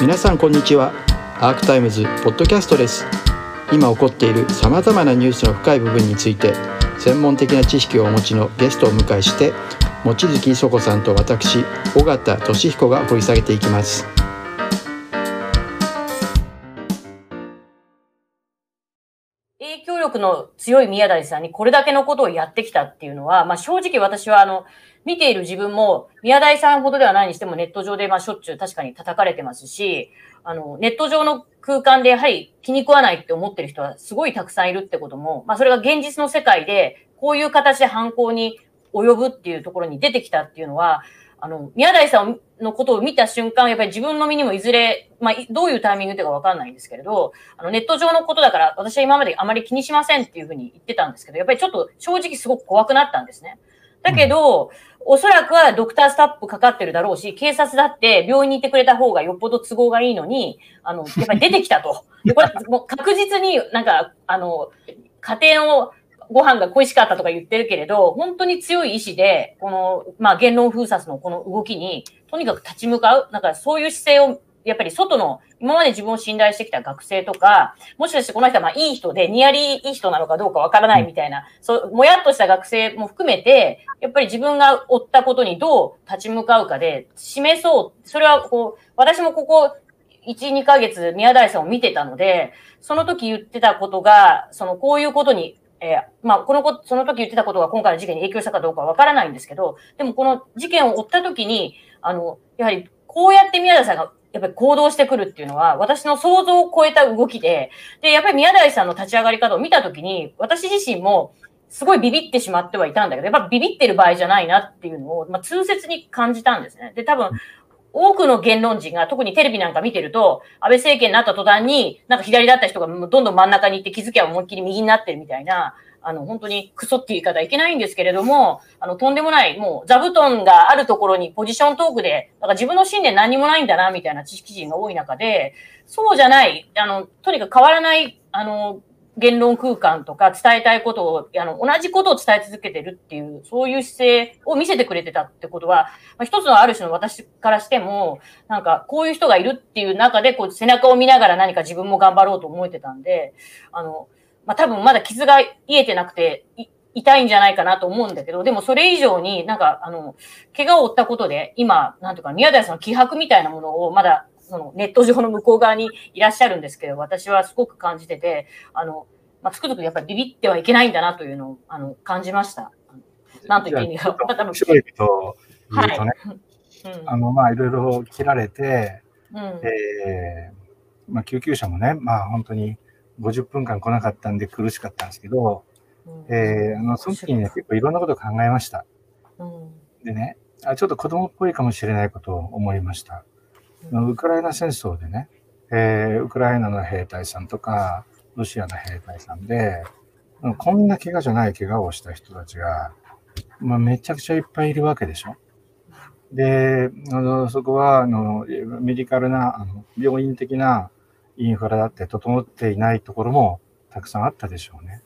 皆さんこんにちは。アークタイムズポッドキャストです。今起こっているさまざまなニュースの深い部分について専門的な知識をお持ちのゲストを迎えして望月磯子さんと私尾形俊彦が掘り下げていきます。力の強い宮台さんにこれだけのことをやってきたっていうのは、まあ、正直私はあの見ている自分も宮台さんほどではないにしてもネット上でまあしょっちゅう確かに叩かれてますし、あのネット上の空間でやはり気に食わないって思ってる人はすごいたくさんいるってことも、まあ、それが現実の世界でこういう形で犯行に及ぶっていうところに出てきたっていうのは、あの、宮台さんのことを見た瞬間、やっぱり自分の身にもいずれ、まあ、どういうタイミングでかわかんないんですけれど、あの、ネット上のことだから、私は今まであまり気にしませんっていうふうに言ってたんですけど、やっぱりちょっと正直すごく怖くなったんですね。だけど、おそらくはドクタースタップかかってるだろうし、警察だって病院に行ってくれた方がよっぽど都合がいいのに、あの、やっぱり出てきたと。これ、もう確実になんか、あの、家庭をご飯が恋しかったとか言ってるけれど、本当に強い意志で、この、まあ、言論封殺のこの動きに、とにかく立ち向かう。なんかそういう姿勢を、やっぱり外の、今まで自分を信頼してきた学生とか、もしかしてこの人はまあいい人で、ニアリーいい人なのかどうかわからないみたいな、そう、もやっとした学生も含めて、やっぱり自分が負ったことにどう立ち向かうかで、示そう。それはこう、私もここ、1、2ヶ月宮台さんを見てたので、その時言ってたことが、そのこういうことにえー、まあ、このこ、その時言ってたことが今回の事件に影響したかどうかわからないんですけど、でもこの事件を追った時に、あの、やはりこうやって宮台さんがやっぱり行動してくるっていうのは、私の想像を超えた動きで、で、やっぱり宮台さんの立ち上がり方を見た時に、私自身も、すごいビビってしまってはいたんだけど、やっぱビビってる場合じゃないなっていうのを、まあ、痛切に感じたんですね。で、多分、多くの言論人が、特にテレビなんか見てると、安倍政権になった途端に、なんか左だった人がどんどん真ん中に行って気づきは思いっきり右になってるみたいな、あの、本当にクソって言い方いけないんですけれども、あの、とんでもない、もう座布団があるところにポジショントークで、だから自分の信念何にもないんだな、みたいな知識人が多い中で、そうじゃない、あの、とにかく変わらない、あの、言論空間とか伝えたいことを、あの、同じことを伝え続けてるっていう、そういう姿勢を見せてくれてたってことは、まあ、一つのある種の私からしても、なんか、こういう人がいるっていう中で、こう、背中を見ながら何か自分も頑張ろうと思えてたんで、あの、まあ、多分まだ傷が癒えてなくて、痛いんじゃないかなと思うんだけど、でもそれ以上になんか、あの、怪我を負ったことで、今、なんとか宮台さんの気迫みたいなものをまだそのネット上の向こう側にいらっしゃるんですけど、私はすごく感じてて、あの、まあ、つくづくやっぱりビビってはいけないんだなというのを、あの、感じました。なんと言っていいんだろう。多分。白いと言うとね、はい、あの、まあ、いろいろ切られて、うん、えー、まあ、救急車もね、まあ、本当に50分間来なかったんで苦しかったんですけど、うん、えー、あの、その時にね、結構いろんなことを考えました。うん、でねあ、ちょっと子供っぽいかもしれないことを思いました。ウクライナ戦争でね、えー、ウクライナの兵隊さんとか、ロシアの兵隊さんで、こんな怪我じゃない怪我をした人たちが、まあ、めちゃくちゃいっぱいいるわけでしょ。で、あのそこはあのメディカルなあの病院的なインフラだって整っていないところもたくさんあったでしょうね。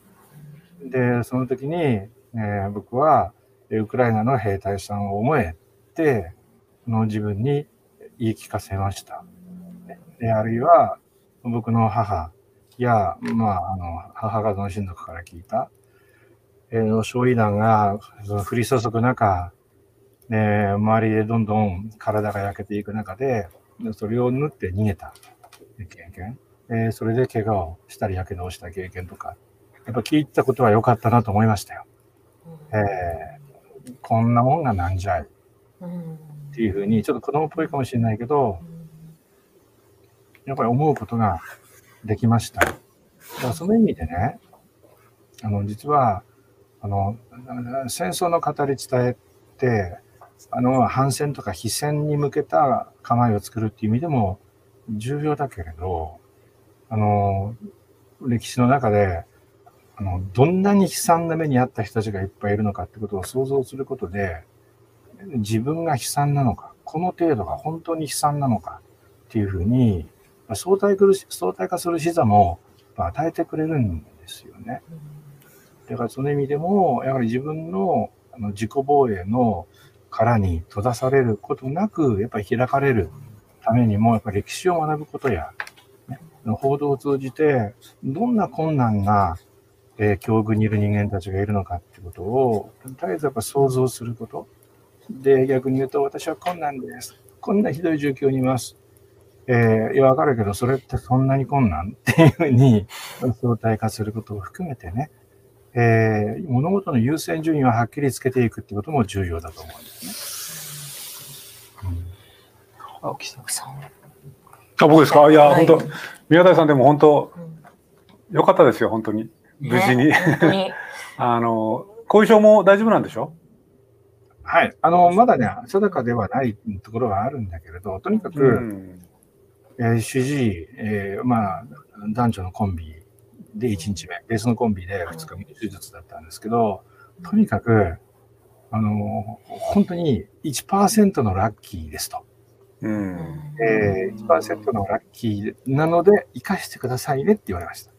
で、その時に、えー、僕はウクライナの兵隊さんを思えて、の自分に言い聞かせました。であるいは、僕の母や、まあ、あの、母方の親族から聞いた、えー、焼夷弾がその降り注ぐ中、ね、周りでどんどん体が焼けていく中で、それを縫って逃げた経験、えー、それで怪我をしたり、やけどをした経験とか、やっぱ聞いたことは良かったなと思いましたよ。えー、こんなもんがなんじゃい。っていうふうに、ちょっと子供っぽいかもしれないけど、やっぱり思うことができました。だからその意味でね、あの、実は、あの、戦争の語り伝えて、あの、反戦とか非戦に向けた構えを作るっていう意味でも重要だけれど、あの、歴史の中で、あの、どんなに悲惨な目に遭った人たちがいっぱいいるのかってことを想像することで、自分が悲惨なのか、この程度が本当に悲惨なのかっていうふうに、相対相対化する視座も与えてくれるんですよね。だからその意味でも、やはり自分のあの自己防衛の殻に閉ざされることなく、やっぱり開かれるためにも、やっぱり歴史を学ぶことや、ね、報道を通じて、どんな困難な、えー、境遇にいる人間たちがいるのかっていうことを、絶えずやっぱ想像すること。で、逆に言うと、私は困難です。こんなひどい状況にいます。えー、いや、わかるけど、それってそんなに困難っていうふうに相対化することを含めてね、えー、物事の優先順位をはっきりつけていくってことも重要だと思うんですね。うん、青木さん。あ僕ですか？いや、はい、本当宮台さんでも本当、よかったですよ、本当に。無事に。ね、あの、後遺症も大丈夫なんでしょ？はい。あの、まだね、定かではないところはあるんだけれど、とにかく、うん、えー、主治医、えー、まあ、男女のコンビで1日目、ベースのコンビで2日目手術だったんですけど、とにかく、あの、本当に1%のラッキーですと。うん、えー、1%のラッキーなので、生かしてくださいねって言われました。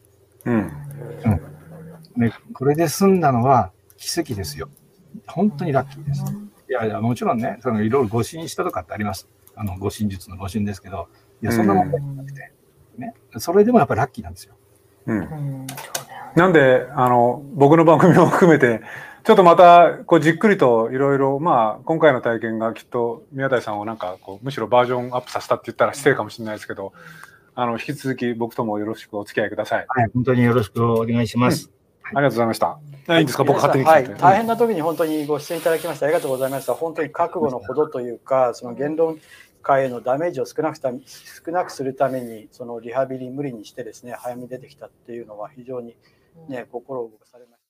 うん。うん。で、これで済んだのは奇跡ですよ。本当にラッキーです。いやいや、もちろんね、そのいろいろ誤診したとかってあります。あの、誤診術の誤診ですけど、いや、そんな問題なくて、ね。それでもやっぱりラッキーなんですよ。うん。なんで、あの、僕の番組も含めて、ちょっとまた、こう、じっくりといろいろ、まあ、今回の体験がきっと、宮台さんをなんか、こう、むしろバージョンアップさせたって言ったら失礼かもしれないですけど、あの、引き続き僕ともよろしくお付き合いください。はい、本当によろしくお願いします。うん、ありがとうございました。いいんですか、僕勝手にはい、大変な時に本当にご出演いただきましてありがとうございました。本当に覚悟のほどというか、その言論界へのダメージを少なくた少なくするために、そのリハビリ無理にしてですね、早めに出てきたっていうのは非常にね、心を動かされました。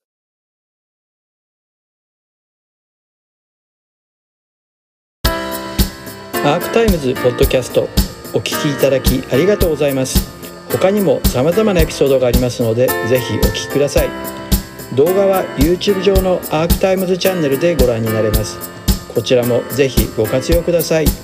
アークタイムズポッドキャストお聞きいただきありがとうございます。他にも様々なエピソードがありますので、ぜひお聴きください。動画は YouTube 上のアークタイムズチャンネルでご覧になれます。こちらもぜひご活用ください。